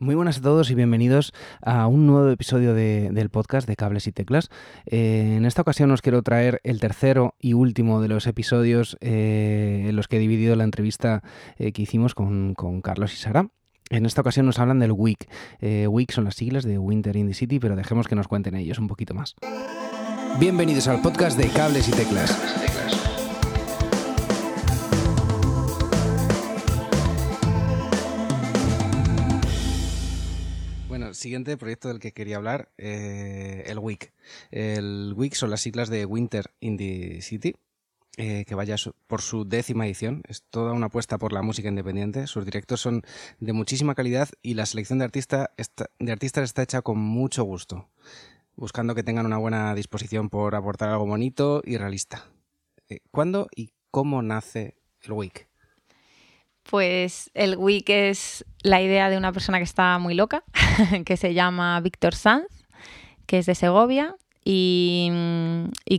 Muy buenas a todos y bienvenidos a un nuevo episodio del podcast de Cables y Teclas. Eh, en esta ocasión os quiero traer el tercero y último de los episodios eh, en los que he dividido la entrevista eh, que hicimos con, Carlos y Sara. En esta ocasión nos hablan del WIC. WIC son las siglas de Winter in the City, pero dejemos que nos cuenten ellos un poquito más. Bienvenidos al podcast de Cables y Teclas. Siguiente proyecto del que quería hablar, eh, el WIC. El WIC son las siglas de Winter in the City, eh, que vaya por su décima edición. Es toda una apuesta por la música independiente. Sus directos son de muchísima calidad y la selección de, de artistas está hecha con mucho gusto, buscando que tengan una buena disposición por aportar algo bonito y realista. Eh, ¿Cuándo y cómo nace el WIC? Pues el Week es la idea de una persona que está muy loca, que se llama Víctor Sanz, que es de Segovia y,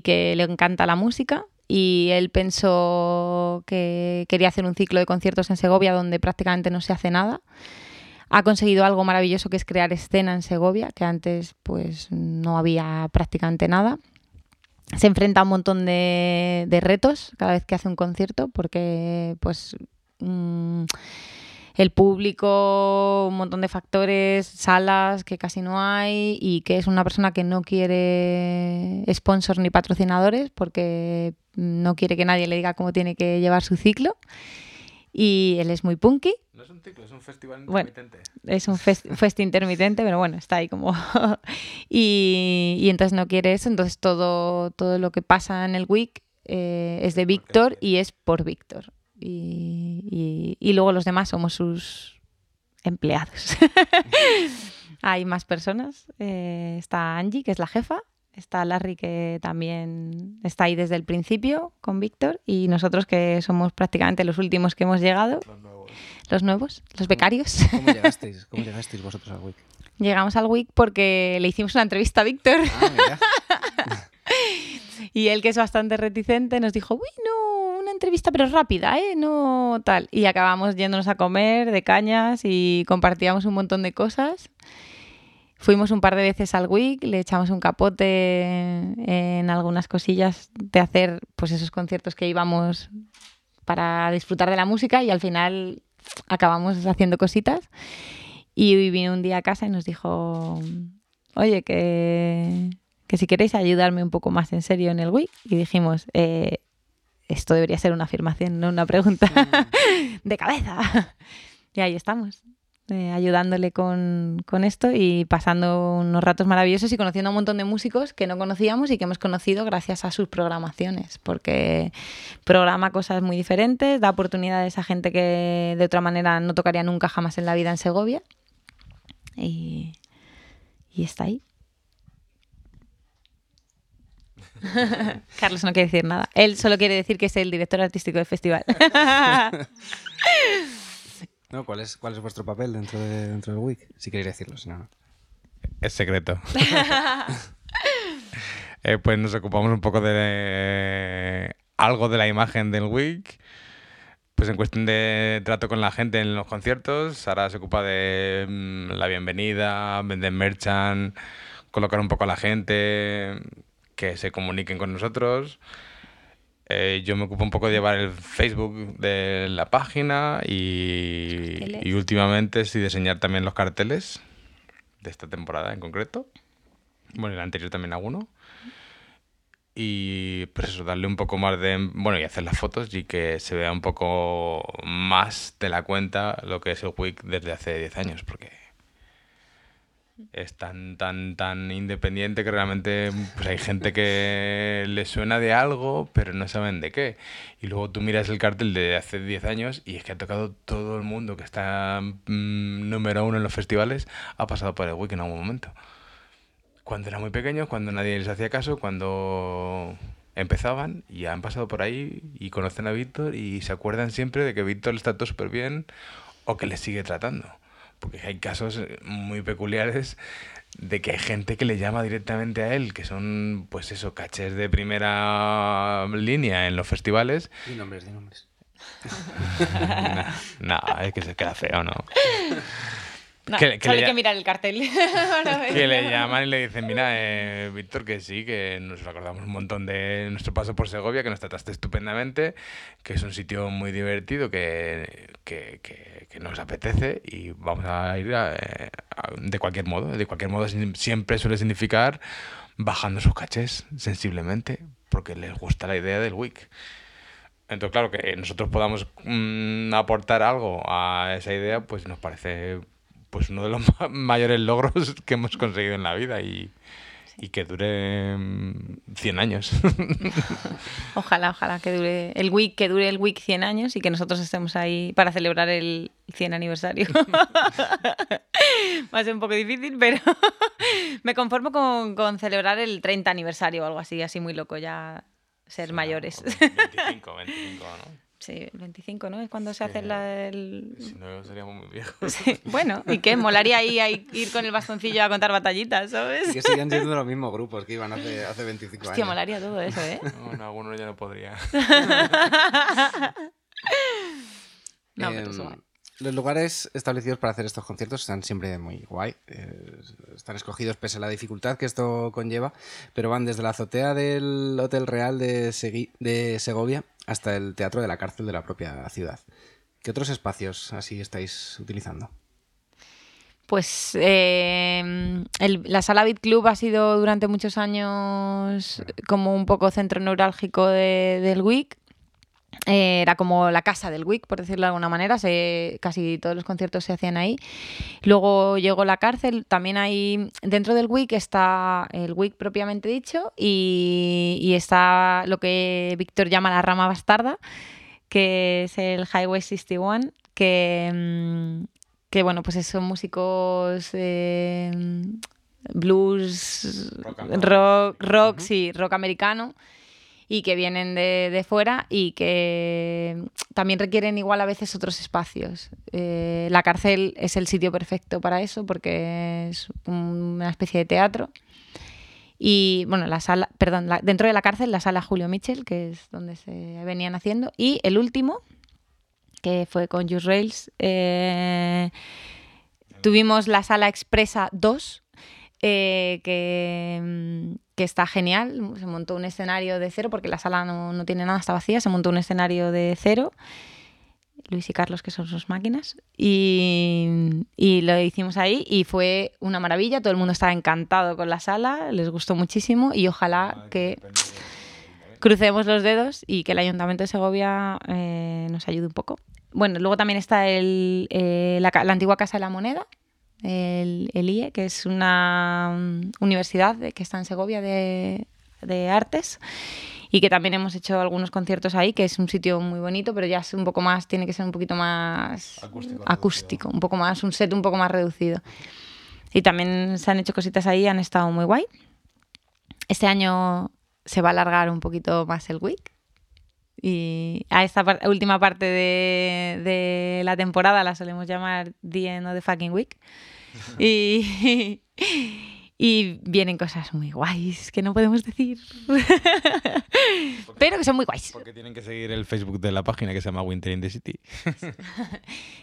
que le encanta la música. Y él pensó que quería hacer un ciclo de conciertos en Segovia donde prácticamente no se hace nada. Ha conseguido algo maravilloso que es crear escena en Segovia, que antes pues no había prácticamente nada se enfrenta a un montón de, de, retos cada vez que hace un concierto porque pues Mm, el público, un montón de factores, salas que casi no hay y que es una persona que no quiere sponsors ni patrocinadores porque no quiere que nadie le diga cómo tiene que llevar su ciclo. Y él es muy punky. No es un ciclo, es un festival intermitente. es un fest, intermitente, pero bueno, está ahí como... y, y, entonces no quiere eso, entonces todo, todo lo que pasa en el week eh, es de Víctor y es por Víctor y, luego los demás somos sus empleados. Hay más personas. Eh, está Angie, que es la jefa. Está Larry, que también está ahí desde el principio con Víctor. Y nosotros, que somos prácticamente los últimos que hemos llegado. Los nuevos. Los becarios. ¿Cómo llegasteis? ¿Cómo llegasteis vosotros al WIC? Llegamos al WIC porque le hicimos una entrevista a Víctor. Ah, y él, que es bastante reticente, nos dijo, uy, no, entrevista, pero rápida, ¿eh? No tal. Y acabamos yéndonos a comer de cañas y compartíamos un montón de cosas. Fuimos un par de veces al WIC, le echamos un capote en algunas cosillas de hacer pues esos conciertos que íbamos para disfrutar de la música y al final acabamos haciendo cositas. Y vino un día a casa y nos dijo, oye, que, que si queréis ayudarme un poco más en serio en el WIC. Y dijimos, eh, esto debería ser una afirmación, no una pregunta mm. de cabeza. y ahí estamos, eh, ayudándole con, esto y pasando unos ratos maravillosos y conociendo a un montón de músicos que no conocíamos y que hemos conocido gracias a sus programaciones, porque programa cosas muy diferentes, da oportunidades a gente que de otra manera no tocaría nunca jamás en la vida en Segovia. y está ahí. Carlos no quiere decir nada. Él solo quiere decir que es el director artístico del festival. no, ¿cuál es, ¿Cuál es vuestro papel dentro, de, dentro del WIC? Si queréis decirlo, si no. Es secreto. Eh, pues nos ocupamos un poco de algo de la imagen del WIC. Pues en cuestión de trato con la gente en los conciertos, Sara se ocupa de mm, la bienvenida, vender merchant, colocar un poco a la gente, que se comuniquen con nosotros. Eh, yo me ocupo un poco de llevar el Facebook de la página y, y, últimamente sí diseñar también los carteles de esta temporada en concreto. Bueno, el anterior también alguno. Y pues eso, darle un poco más de... Bueno, y hacer las fotos y que se vea un poco más de la cuenta lo que es el Wix desde hace 10 años, porque es tan, tan, tan independiente que realmente pues, hay gente que le suena de algo, pero no saben de qué. Y luego tú miras el cartel de hace 10 años y es que ha tocado todo el mundo que está mm, número uno en los festivales, ha pasado por el Wiki en algún momento. Cuando eran muy pequeños, cuando nadie les hacía caso, cuando empezaban y han pasado por ahí y conocen a Víctor y se acuerdan siempre de que Víctor está todo súper bien o que les sigue tratando porque hay casos eh, muy peculiares de que hay gente que le llama directamente a él, que son, pues eso, cachés de primera línea en los festivales. Di nombres, di nombres. no, es que se queda feo, ¿no? que, solo hay que mirar el cartel. que le llaman y le dicen, mira, eh, Víctor, que sí, que nos acordamos un montón de nuestro paso por Segovia, que nos trataste estupendamente, que es un sitio muy divertido, que, que, que nos apetece y vamos a ir eh, de cualquier modo. De cualquier modo siempre suele significar bajando sus cachés sensiblemente, porque les gusta la idea del WIC. Entonces, claro, que nosotros podamos mm, aportar algo a esa idea, pues nos parece pues uno de los mayores logros que hemos conseguido en la vida y, y que dure 100 mm, años. ojalá, ojalá que dure el week, que dure el week 100 años y que nosotros estemos ahí para celebrar el 100 aniversario. Va a ser un poco difícil, pero me conformo con, con celebrar el 30 aniversario o algo así, así muy loco ya ser mayores. 25, 25, ¿no? Sí, el 25, ¿no? Es cuando se hace la, el... Si no, seríamos muy viejos. Bueno, ¿y qué? Molaría ahí, ir con el bastoncillo a contar batallitas, ¿sabes? que sigan siendo los mismos grupos que iban hace, hace 25 años. Hostia, molaría todo eso, ¿eh? No, algunos ya no podría. no, pero eso em, los lugares establecidos para hacer estos conciertos están siempre muy guay. Eh, están escogidos pese a la dificultad que esto conlleva, pero van desde la azotea del Hotel Real de, de Segovia hasta el Teatro de la Cárcel de la propia ciudad. ¿Qué otros espacios así estáis utilizando? Pues eh, la sala Beat Club ha sido durante muchos años como un poco centro neurálgico del WIC era como la casa del WIC, por decirlo de alguna manera. casi todos los conciertos se hacían ahí. Luego llegó la cárcel. También hay. Dentro del WIC está el WIC propiamente dicho y, está lo que Víctor llama la rama bastarda, que es el Highway 61, que. Mm, que bueno, pues son músicos. Eh, blues, rock, rock, sí, rock americano y que vienen de, fuera y que también requieren igual a veces otros espacios. Eh, la cárcel es el sitio perfecto para eso porque es una especie de teatro. Y bueno, la sala, perdón, dentro de la cárcel, la sala Julio Mitchell, que es donde se venían haciendo. Y el último, que fue con Just Rails, eh, tuvimos la sala Expresa 2, eh, que que está genial. Se montó un escenario de cero, porque la sala no, tiene nada, está vacía. Se montó un escenario de cero. Luis y Carlos, que son sus máquinas, y, lo hicimos ahí y fue una maravilla, todo el mundo estaba encantado con la sala, les gustó muchísimo y ojalá que crucemos los dedos y que el Ayuntamiento de Segovia eh, nos ayude un poco. Bueno, luego también está eh, la, antigua Casa de la Moneda, el, IE, que es una mm, universidad que está en Segovia de, artes y que también hemos hecho algunos conciertos ahí, que es un sitio muy bonito, pero ya es un poco más, tiene que ser un poquito más acústico, un poco más, un set un poco más reducido. Y también se han hecho cositas ahí, han estado muy guay. Este año se va a alargar un poquito más el week. Y a esta última parte de, de, la temporada la solemos llamar The End of the Fucking Week. y, y vienen cosas muy guays que no podemos decir. Pero que son muy guays. Porque tienen que seguir el Facebook de la página que se llama Winter in the City.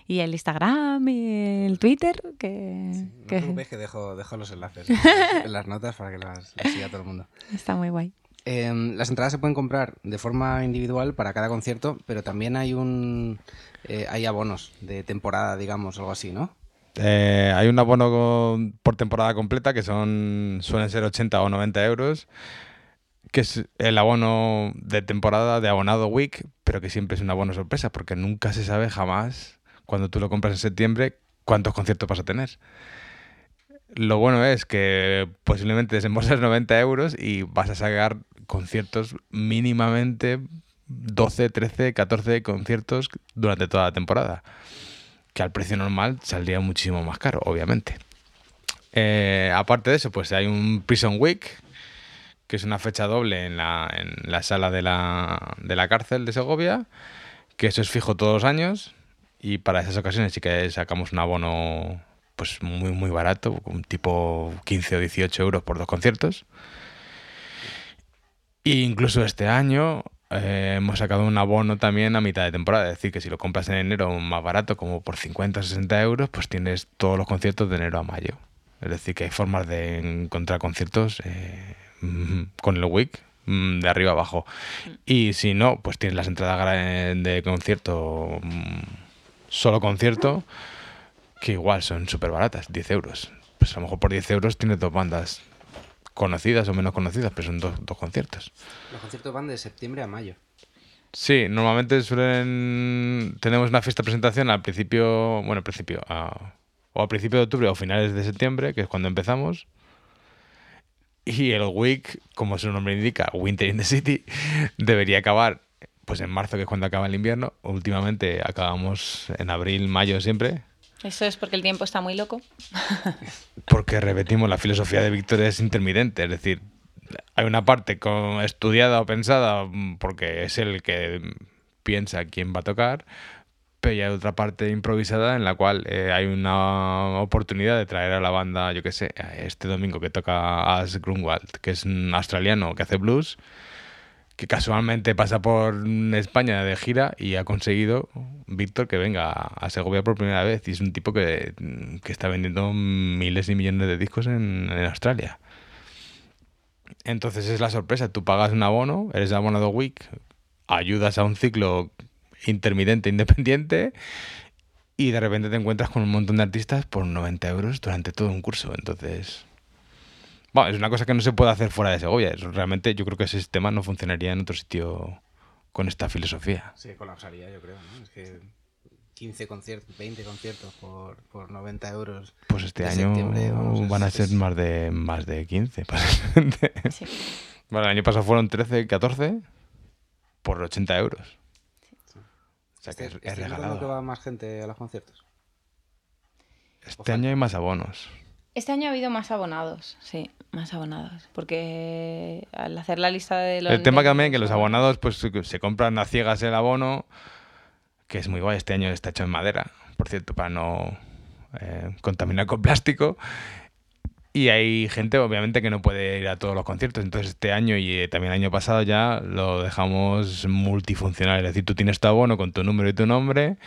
y el Instagram y el Twitter. Que, no que... que dejo, dejo, los enlaces en las notas para que las, siga todo el mundo. Está muy guay. Em, las entradas se pueden comprar de forma individual para cada concierto, pero también hay un eh, hay abonos de temporada, digamos, algo así, ¿no? Eh, hay un abono por temporada completa que son suelen ser 80 o 90 euros, que es el abono de temporada de abonado week, pero que siempre es un abono sorpresa porque nunca se sabe jamás cuando tú lo compras en septiembre cuántos conciertos vas a tener. Lo bueno es que posiblemente desembolsas 90 euros y vas a sacar conciertos mínimamente 12, 13, 14 conciertos durante toda la temporada que al precio normal saldría muchísimo más caro, obviamente. Eh, aparte de eso, pues hay un Prison Week, que es una fecha doble en la, en la sala de la, de la cárcel de Segovia, que eso es fijo todos los años, y para esas ocasiones sí que sacamos un abono pues muy muy barato, un tipo 15 o 18 euros por dos conciertos. E incluso este año eh, hemos sacado un abono también a mitad de temporada. Es decir, que si lo compras en enero más barato, como por 50 o 60 euros, pues tienes todos los conciertos de enero a mayo. Es decir, que hay formas de encontrar conciertos eh, con el week mm, de arriba abajo. Y si no, pues tienes las entradas de concierto, mm, solo concierto, que igual son súper baratas, 10 euros. Pues a lo mejor por 10 euros tienes dos bandas conocidas o menos conocidas, pero son dos, dos conciertos. Los conciertos van de septiembre a mayo. Sí, normalmente suelen tenemos una fiesta de presentación al principio, bueno, al principio, o al principio de octubre o finales de septiembre, que es cuando empezamos. Y el week, como su nombre indica, Winter in the City, debería acabar pues en marzo, que es cuando acaba el invierno. Últimamente acabamos en abril, mayo siempre, eso es porque el tiempo está muy loco. porque repetimos, la filosofía de Víctor es intermitente, es decir, hay una parte con, estudiada o pensada porque es el que piensa quién va a tocar, pero hay otra parte improvisada en la cual eh, hay una oportunidad de traer a la banda, yo qué sé, este domingo que toca As Grunwald, que es un australiano que hace blues que casualmente pasa por España de gira y ha conseguido Víctor que venga a Segovia por primera vez. Y es un tipo que, está vendiendo miles y millones de discos en, Australia. Entonces es la sorpresa. Tú pagas un abono, eres abonado week, ayudas a un ciclo intermitente independiente y de repente te encuentras con un montón de artistas por 90 euros durante todo un curso. Entonces bueno, es una cosa que no se puede hacer fuera de Segovia. Realmente yo creo que ese sistema no funcionaría en otro sitio con esta filosofía. Sí, colapsaría, yo creo. ¿no? Es que 15 conciertos, 20 conciertos por, por 90 euros. Pues este año van a ser más de más de 15. Sí. Bueno, el año pasado fueron 13, 14 por 80 euros. O sea que este, es, este regalado. que va más gente a los conciertos? Este año hay más abonos. Este año ha habido más abonados, sí, más abonados. Porque al hacer la lista de los. El tema también que los abonados pues se compran a ciegas el abono, que es muy guay. Este año está hecho en madera, por cierto, para no eh, contaminar con plástico. Y hay gente, obviamente, que no puede ir a todos los conciertos. Entonces, este año y eh, también el año pasado ya lo dejamos multifuncional. Es decir, tú tienes tu abono con tu número y tu nombre,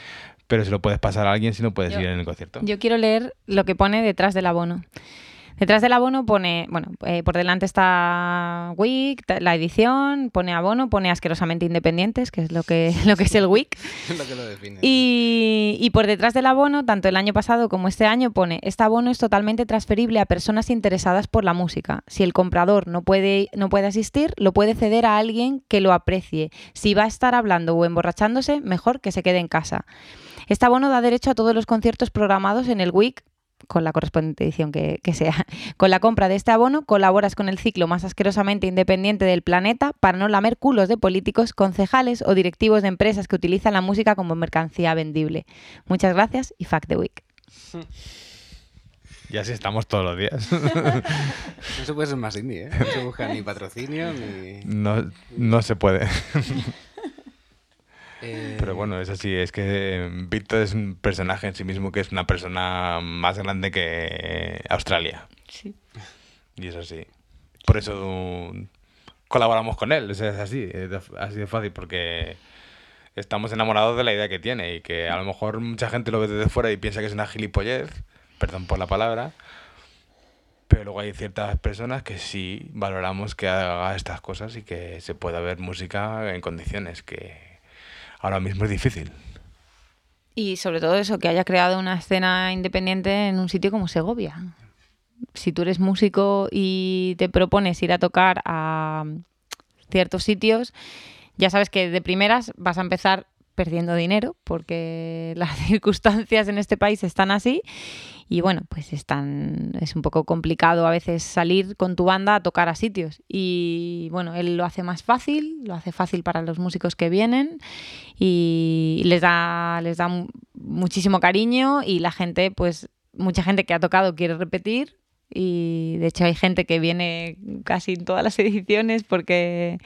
pero se lo puedes pasar a alguien si no puedes ir en el concierto. Yo quiero leer lo que pone detrás del abono. Detrás del abono pone, bueno, eh, por delante está WIC, la edición, pone abono, pone asquerosamente independientes, que es lo que, lo que es el WIC. lo que lo define. Y, y, por detrás del abono, tanto el año pasado como este año, pone, este abono es totalmente transferible a personas interesadas por la música. Si el comprador no puede, no puede asistir, lo puede ceder a alguien que lo aprecie. Si va a estar hablando o emborrachándose, mejor que se quede en casa. Este abono da derecho a todos los conciertos programados en el WIC con la correspondiente edición que, sea. Con la compra de este abono colaboras con el ciclo más asquerosamente independiente del planeta para no lamer culos de políticos, concejales o directivos de empresas que utilizan la música como mercancía vendible. Muchas gracias y fuck the week. Y así estamos todos los días. no se puede ser más indie, ¿eh? No se busca ni patrocinio ni... No, no se puede. Pero bueno, es así, es que Víctor es un personaje en sí mismo que es una persona más grande que Australia. Sí. Y es así. Por eso colaboramos con él, es así, es así de fácil, porque estamos enamorados de la idea que tiene y que a lo mejor mucha gente lo ve desde fuera y piensa que es una gilipollez, perdón por la palabra, pero luego hay ciertas personas que sí valoramos que haga estas cosas y que se pueda ver música en condiciones que ahora mismo es difícil. Y sobre todo eso, que haya creado una escena independiente en un sitio como Segovia. Si tú eres músico y te propones ir a tocar a ciertos sitios, ya sabes que de primeras vas a empezar perdiendo dinero porque las circunstancias en este país están así y bueno, pues están, es un poco complicado a veces salir con tu banda a tocar a sitios. Y bueno, él lo hace más fácil, lo hace fácil para los músicos que vienen y les da, les da muchísimo cariño y la gente, pues mucha gente que ha tocado quiere repetir y de hecho hay gente que viene casi en todas las ediciones porque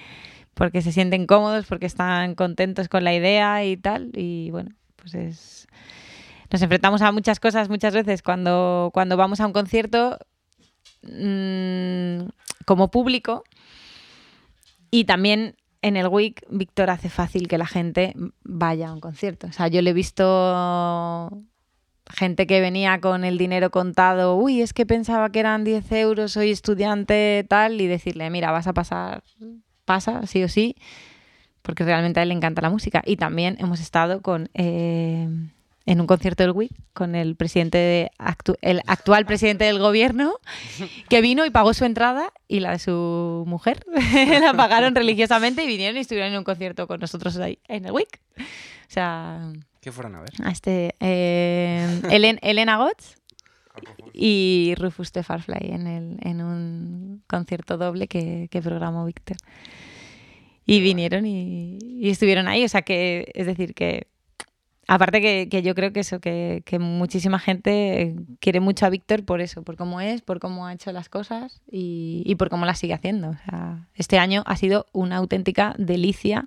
porque se sienten cómodos, porque están contentos con la idea y tal. Y bueno, pues es, nos enfrentamos a muchas cosas muchas veces cuando, cuando vamos a un concierto mm, como público y también en el WIC, Víctor hace fácil que la gente vaya a un concierto. O sea, yo le he visto gente que venía con el dinero contado, uy, es que pensaba que eran 10 euros, soy estudiante, tal, y decirle, mira, vas a pasar, pasa, sí o sí, porque realmente a él le encanta la música. Y también hemos estado con eh, en un concierto del WIC con el presidente el actual presidente del gobierno que vino y pagó su entrada y la de su mujer la pagaron religiosamente y vinieron y estuvieron en un concierto con nosotros ahí en el WIC. O sea, ¿qué fueron a ver? A este eh, Elena Gotts y Rufus de Farfly en, el, en un concierto doble que, que programó Víctor. Y vinieron y, y, estuvieron ahí. O sea que, es decir, que Aparte que, yo creo que eso, que, muchísima gente quiere mucho a Víctor por eso, por cómo es, por cómo ha hecho las cosas y, por cómo las sigue haciendo. este año ha sido una auténtica delicia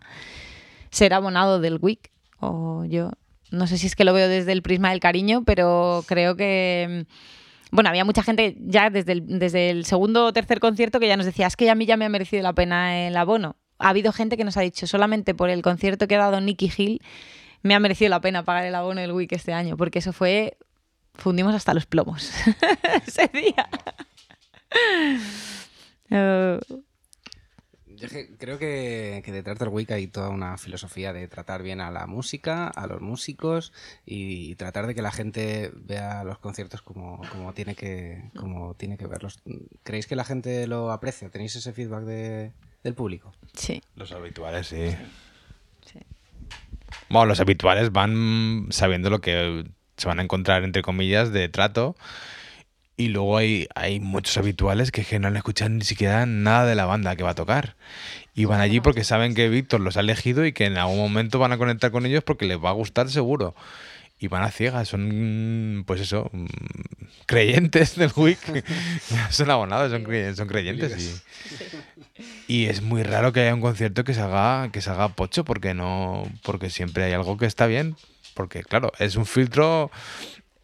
ser abonado del WIC. O yo no sé si es que lo veo desde el prisma del cariño, pero creo que bueno, había mucha gente ya desde el, desde el segundo o tercer concierto que ya nos decía, es que a mí ya me ha merecido la pena el abono. Ha habido gente que nos ha dicho, solamente por el concierto que ha dado Nicky Hill, me ha merecido la pena pagar el abono del Wiki este año, porque eso fue. Fundimos hasta los plomos ese día. Yo creo que, detrás del Wiki hay toda una filosofía de tratar bien a la música, a los músicos y, tratar de que la gente vea los conciertos como, tiene, que, como tiene que verlos. ¿Creéis que la gente lo aprecia? ¿Tenéis ese feedback del público? Sí. Los habituales, sí. Bueno, los habituales van sabiendo lo que se van a encontrar, entre comillas, de trato. Y luego hay, hay muchos habituales que, no le escuchan ni siquiera nada de la banda que va a tocar. Y van allí porque saben que Víctor los ha elegido y que en algún momento van a conectar con ellos porque les va a gustar seguro. Y van a ciegas, son, pues eso, mm, creyentes del WIC. son abonados, son, son creyentes. Y, y es muy raro que haya un concierto que salga, que salga pocho, porque no. Porque siempre hay algo que está bien. Porque, claro, es un filtro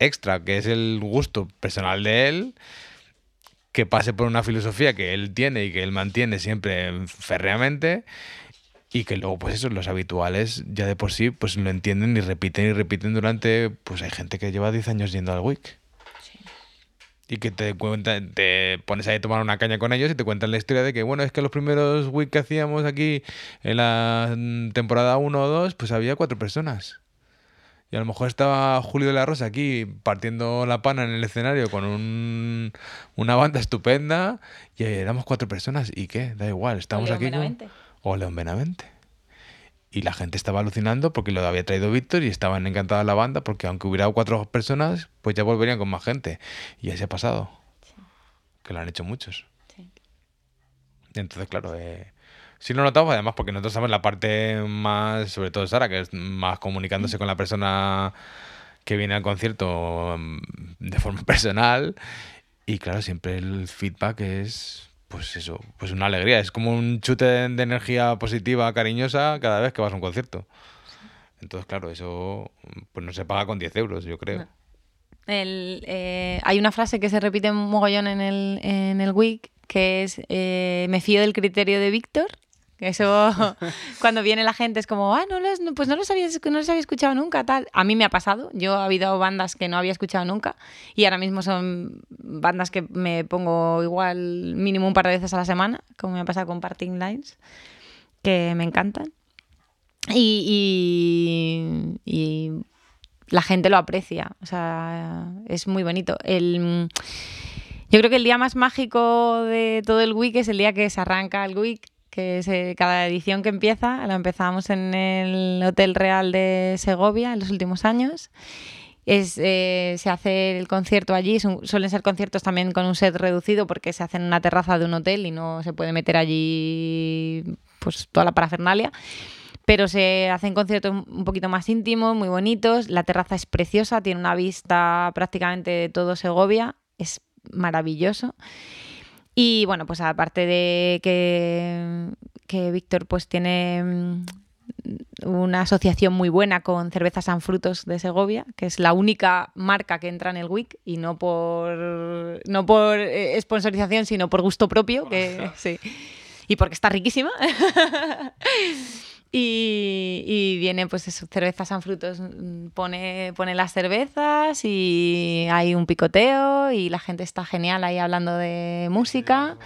extra, que es el gusto personal de él, que pase por una filosofía que él tiene y que él mantiene siempre férreamente. Y que luego, pues eso, los habituales ya de por sí, pues lo entienden y repiten y repiten durante. Pues hay gente que lleva 10 años yendo al WIC y que te cuentan, te pones ahí a tomar una caña con ellos y te cuentan la historia de que, bueno, es que los primeros week que hacíamos aquí en la temporada 1 o 2, pues había cuatro personas. Y a lo mejor estaba Julio de la Rosa aquí partiendo la pana en el escenario con un, una banda estupenda y éramos cuatro personas. ¿Y qué? Da igual, estamos aquí. Con... O León Benavente y la gente estaba alucinando porque lo había traído Víctor y estaban encantadas la banda porque aunque hubiera cuatro personas, pues ya volverían con más gente. Y así ha pasado. Que lo han hecho muchos. Sí. entonces, claro, eh, sí lo notamos además porque nosotros sabemos la parte más, sobre todo Sara, que es más comunicándose con la persona que viene al concierto mm, de forma personal. Y claro, siempre el feedback es pues eso, pues una alegría. Es como un chute de, energía positiva, cariñosa, cada vez que vas a un concierto. Entonces, claro, eso pues no se paga con 10 euros, yo creo. Eh, hay una frase que se repite un mogollón en el, en el WIC, que es eh, me fío del criterio de Víctor eso, cuando viene la gente es como, ah, no los, pues no los, había, no los había escuchado nunca, tal. A mí me ha pasado. Yo ha habido bandas que no había escuchado nunca y ahora mismo son bandas que me pongo igual mínimo un par de veces a la semana, como me ha pasado con Parting Lines, que me encantan. Y, y, la gente lo aprecia. O sea, es muy bonito. El, yo creo que el día más mágico de todo el week es el día que se arranca el week que es eh, cada edición que empieza, la empezamos en el Hotel Real de Segovia en los últimos años. Es, eh, se hace el concierto allí, suelen ser conciertos también con un set reducido porque se hace en una terraza de un hotel y no se puede meter allí pues toda la parafernalia. Pero se hacen conciertos un poquito más íntimos, muy bonitos. La terraza es preciosa, tiene una vista prácticamente de todo Segovia, es maravilloso. Y bueno, pues aparte de que, que Víctor pues tiene mm, una asociación muy buena con Cerveza San Frutos de Segovia, que es la única marca que entra en el WIC y no por no por eh, sponsorización, sino por gusto propio, que sí. y porque está riquísima. Y, viene, pues eso, cervezas San Frutos, mm, pone, pone las cervezas y hay un picoteo y la gente está genial ahí hablando de música.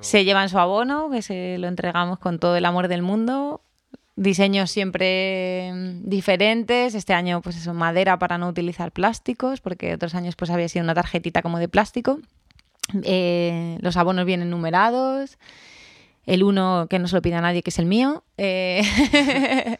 Se llevan su abono, que se lo entregamos con todo el amor del mundo. Diseños siempre mm, diferentes. Este año, pues eso, madera para no utilizar plásticos, porque otros años pues había sido una tarjetita como de plástico. Eh, los abonos vienen numerados el uno que no se lo pide a nadie, que es el mío. Eh,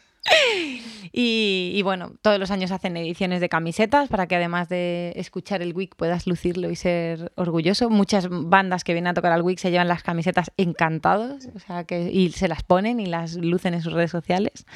y, bueno, todos los años hacen ediciones de camisetas para que además de escuchar el WIC puedas lucirlo y ser orgulloso. Muchas bandas que vienen a tocar al WIC se llevan las camisetas encantados o sea, que, y se las ponen y las lucen en sus redes sociales.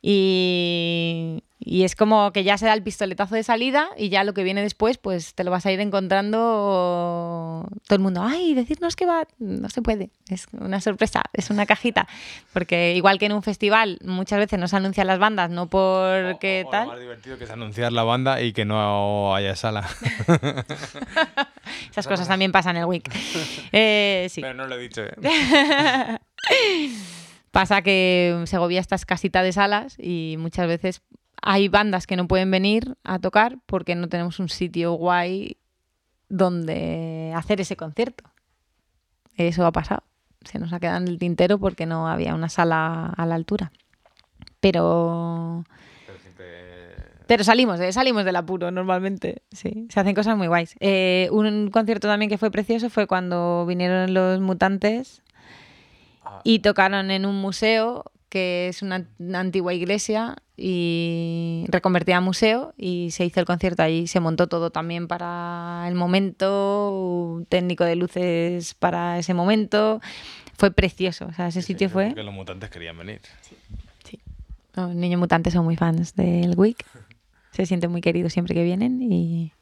Y, y es como que ya se da el pistoletazo de salida y ya lo que viene después, pues te lo vas a ir encontrando todo el mundo. Ay, decirnos que va, no se puede. Es una sorpresa, es una cajita. Porque igual que en un festival, muchas veces no se anuncian las bandas, no porque tal. Lo más divertido que es anunciar la banda y que no haya sala. Esas cosas también pasan en el week. Eh, sí. Pero no lo he dicho. ¿eh? Pasa que Segovia está escasita de salas y muchas veces hay bandas que no pueden venir a tocar porque no tenemos un sitio guay donde hacer ese concierto. Eso ha pasado. Se nos ha quedado en el tintero porque no había una sala a la altura. Pero... Pero salimos, ¿eh? salimos del apuro normalmente, sí. Se hacen cosas muy guays. Eh, un concierto también que fue precioso fue cuando vinieron los mutantes ah. y tocaron en un museo que es una, antigua iglesia y reconvertida a museo y se hizo el concierto ahí, se montó todo también para el momento, técnico de luces para ese momento, fue precioso, o sea, ese sitio fue... Que los mutantes querían venir. Sí, Los niños mutantes son muy fans del WIC, se sienten muy queridos siempre que vienen y,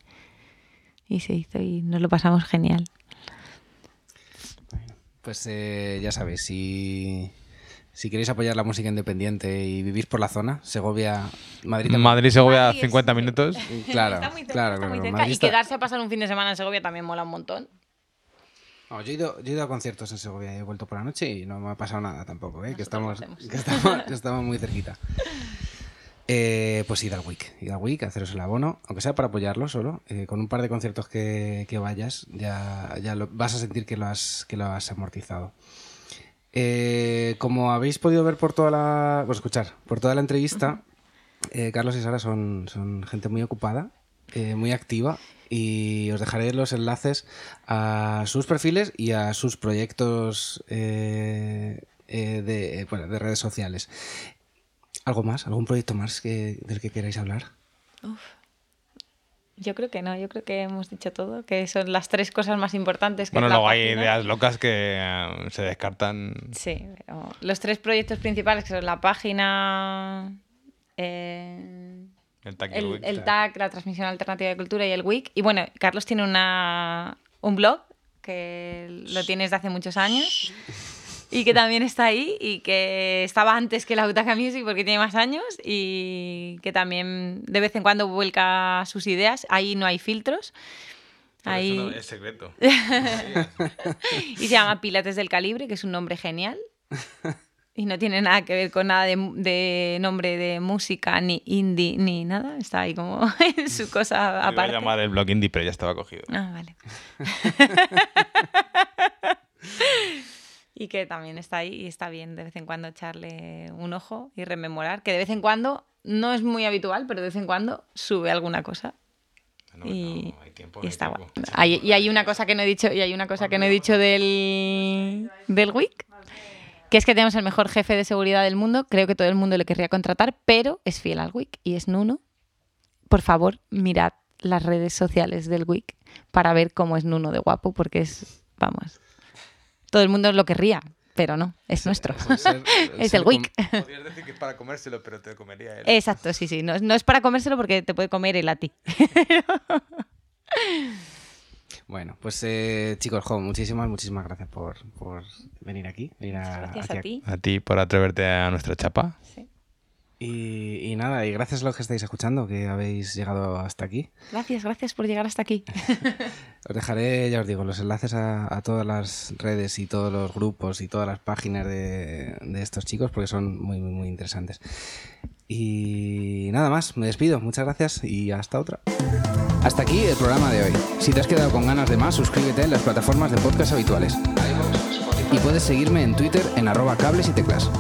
y se hizo y nos lo pasamos genial. Pues eh, ya sabéis, si si queréis apoyar la música independiente y vivir por la zona, Segovia, Madrid. Madrid, Segovia, 50 minutos. Claro, claro, Y quedarse a pasar un fin de semana en Segovia también mola un montón. yo, he ido, a conciertos en Segovia y he vuelto por la noche y no me ha pasado nada tampoco, ¿eh? que, estamos, estamos, muy cerquita. Eh, pues id al Week, id al Week, haceros el abono, aunque sea para apoyarlo solo, eh, con un par de conciertos que, vayas, ya, ya vas a sentir que lo has, que lo has amortizado. Eh, como habéis podido ver por toda la. Pues escuchar, por toda la entrevista, eh, Carlos y Sara son, son gente muy ocupada, eh, muy activa. Y os dejaré los enlaces a sus perfiles y a sus proyectos de, de, redes sociales. ¿Algo más? ¿Algún proyecto más que, del que queráis hablar? Uf. Yo creo que no, yo creo que hemos dicho todo, que son las tres cosas más importantes. Que bueno, luego hay ideas locas que eh, se descartan. Sí, los tres proyectos principales que son la página, eh, el, TAC, la transmisión alternativa de cultura y el WIC. Y bueno, Carlos tiene una, un blog que lo tiene desde hace muchos años y que también está ahí y que estaba antes que la Butaca Music porque tiene más años y que también de vez en cuando vuelca sus ideas. Ahí no hay filtros. Ahí... es secreto. y se llama Pilates del Calibre, que es un nombre genial. Y no tiene nada que ver con nada de, nombre de música, ni indie, ni nada. Está ahí como en su cosa aparte. Iba a llamar el blog indie, pero ya estaba cogido. Ah, vale y que también está ahí y está bien de vez en cuando echarle un ojo y rememorar, que de vez en cuando, no es muy habitual, pero de vez en cuando sube alguna cosa. y, está guay. y hay una cosa que no he dicho, y hay una cosa que no he dicho del, del WIC, que es que tenemos el mejor jefe de seguridad del mundo, creo que todo el mundo le querría contratar, pero es fiel al WIC y es Nuno. Por favor, mirad las redes sociales del WIC para ver cómo es Nuno de guapo, porque es, vamos, todo el mundo lo querría, pero no, es nuestro. es el WIC. Podrías decir que es para comérselo, pero te comería él. Exacto, sí, sí. No, es para comérselo porque te puede comer él a ti. Bueno, pues eh, chicos, jo, muchísimas, muchísimas gracias por, venir aquí. gracias a, ti. A ti por atreverte a nuestra chapa. Sí. Y, nada, y gracias a los que estáis escuchando, que habéis llegado hasta aquí. Gracias, gracias por llegar hasta aquí. os dejaré, ya os digo, los enlaces a, todas las redes y todos los grupos y todas las páginas de, estos chicos porque son muy, muy, muy interesantes. Y nada más, me despido. Muchas gracias y hasta otra. Hasta aquí el programa de hoy. Si te has quedado con ganas de más, suscríbete en las plataformas de podcast habituales. Y puedes seguirme en Twitter en arroba cables y teclas.